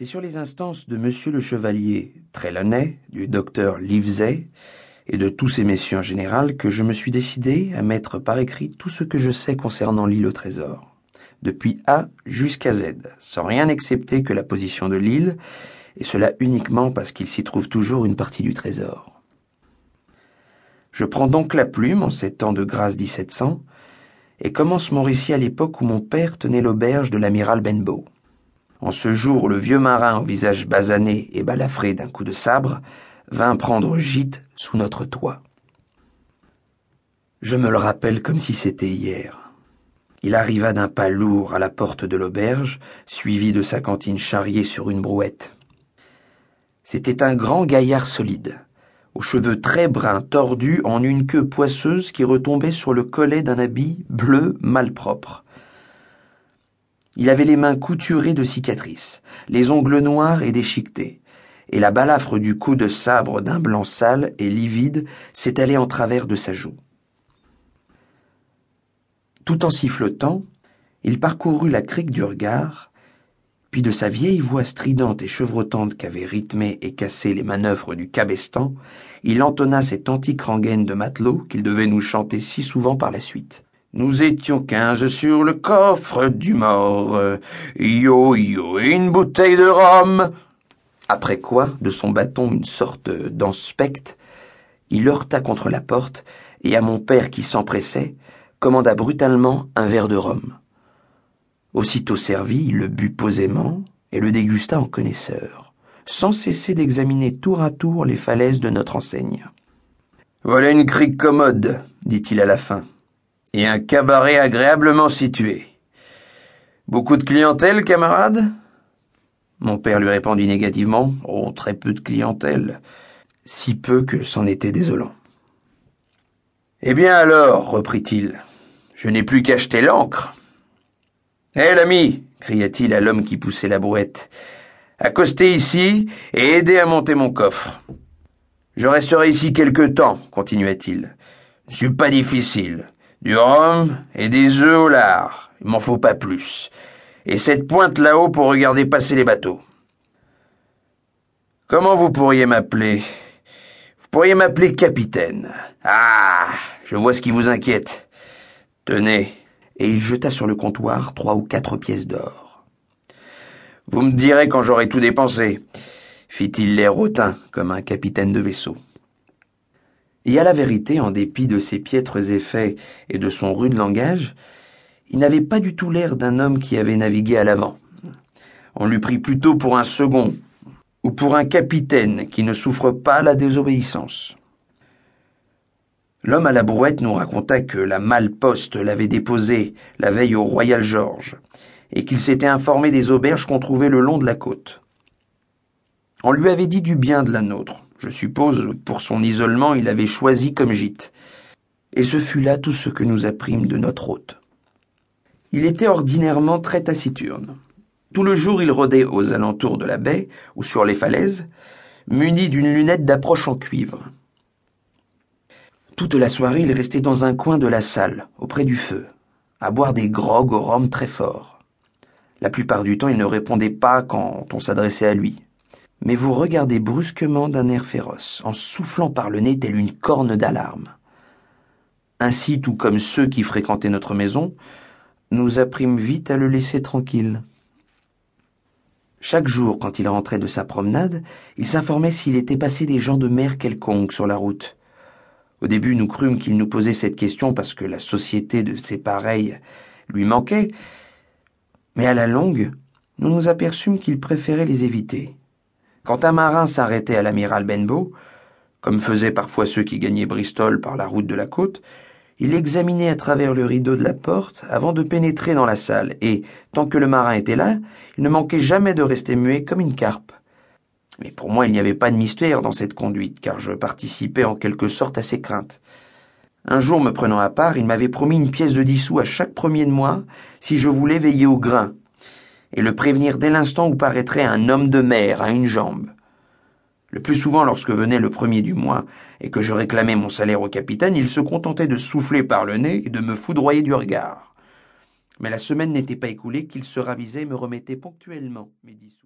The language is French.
C'est sur les instances de monsieur le chevalier Trelawney, du docteur Livesey et de tous ces messieurs en général que je me suis décidé à mettre par écrit tout ce que je sais concernant l'île au trésor, depuis A jusqu'à Z, sans rien excepter que la position de l'île, et cela uniquement parce qu'il s'y trouve toujours une partie du trésor. Je prends donc la plume en ces temps de grâce 1700 et commence mon récit à l'époque où mon père tenait l'auberge de l'amiral Benbow. En ce jour, le vieux marin au visage basané et balafré d'un coup de sabre vint prendre gîte sous notre toit. Je me le rappelle comme si c'était hier. Il arriva d'un pas lourd à la porte de l'auberge, suivi de sa cantine charriée sur une brouette. C'était un grand gaillard solide, aux cheveux très bruns tordus en une queue poisseuse qui retombait sur le collet d'un habit bleu malpropre. Il avait les mains couturées de cicatrices, les ongles noirs et déchiquetés, et la balafre du coup de sabre d'un blanc sale et livide s'étalait en travers de sa joue. Tout en sifflotant, il parcourut la crique du regard, puis de sa vieille voix stridente et chevrotante qu'avaient rythmé et cassé les manœuvres du cabestan, il entonna cette antique rengaine de matelot qu'il devait nous chanter si souvent par la suite. Nous étions quinze sur le coffre du mort. Yo yo, une bouteille de rhum. Après quoi, de son bâton une sorte d'anspecte, il heurta contre la porte, et à mon père qui s'empressait, commanda brutalement un verre de rhum. Aussitôt servi, il le but posément et le dégusta en connaisseur, sans cesser d'examiner tour à tour les falaises de notre enseigne. Voilà une crique commode, dit-il à la fin et un cabaret agréablement situé. Beaucoup de clientèle, camarade Mon père lui répondit négativement. Oh, très peu de clientèle. Si peu que c'en était désolant. Eh bien alors, reprit-il, je n'ai plus qu'à acheter l'encre. Hé l'ami, cria-t-il à l'homme qui poussait la brouette, accostez ici et aidez à monter mon coffre. Je resterai ici quelque temps, continua-t-il. Je suis pas difficile du rhum et des œufs au lard. Il m'en faut pas plus. Et cette pointe là-haut pour regarder passer les bateaux. Comment vous pourriez m'appeler? Vous pourriez m'appeler capitaine. Ah, je vois ce qui vous inquiète. Tenez. Et il jeta sur le comptoir trois ou quatre pièces d'or. Vous me direz quand j'aurai tout dépensé, fit-il l'air hautain comme un capitaine de vaisseau. Et à la vérité, en dépit de ses piètres effets et de son rude langage, il n'avait pas du tout l'air d'un homme qui avait navigué à l'avant. On lui prit plutôt pour un second, ou pour un capitaine qui ne souffre pas la désobéissance. L'homme à la brouette nous raconta que la malle-poste l'avait déposé la veille au Royal George, et qu'il s'était informé des auberges qu'on trouvait le long de la côte. On lui avait dit du bien de la nôtre, je suppose, pour son isolement, il avait choisi comme gîte. Et ce fut là tout ce que nous apprîmes de notre hôte. Il était ordinairement très taciturne. Tout le jour, il rôdait aux alentours de la baie ou sur les falaises, muni d'une lunette d'approche en cuivre. Toute la soirée, il restait dans un coin de la salle, auprès du feu, à boire des grogues au rhum très fort. La plupart du temps, il ne répondait pas quand on s'adressait à lui mais vous regardez brusquement d'un air féroce, en soufflant par le nez telle une corne d'alarme. Ainsi, tout comme ceux qui fréquentaient notre maison, nous apprîmes vite à le laisser tranquille. Chaque jour, quand il rentrait de sa promenade, il s'informait s'il était passé des gens de mer quelconques sur la route. Au début, nous crûmes qu'il nous posait cette question parce que la société de ses pareils lui manquait, mais à la longue, nous nous aperçûmes qu'il préférait les éviter. Quand un marin s'arrêtait à l'amiral Benbow, comme faisaient parfois ceux qui gagnaient Bristol par la route de la côte, il examinait à travers le rideau de la porte avant de pénétrer dans la salle, et, tant que le marin était là, il ne manquait jamais de rester muet comme une carpe. Mais pour moi, il n'y avait pas de mystère dans cette conduite, car je participais en quelque sorte à ses craintes. Un jour, me prenant à part, il m'avait promis une pièce de dix sous à chaque premier de mois si je voulais veiller au grain, et le prévenir dès l'instant où paraîtrait un homme de mer à une jambe. Le plus souvent, lorsque venait le premier du mois et que je réclamais mon salaire au capitaine, il se contentait de souffler par le nez et de me foudroyer du regard. Mais la semaine n'était pas écoulée qu'il se ravisait et me remettait ponctuellement mes dix sous.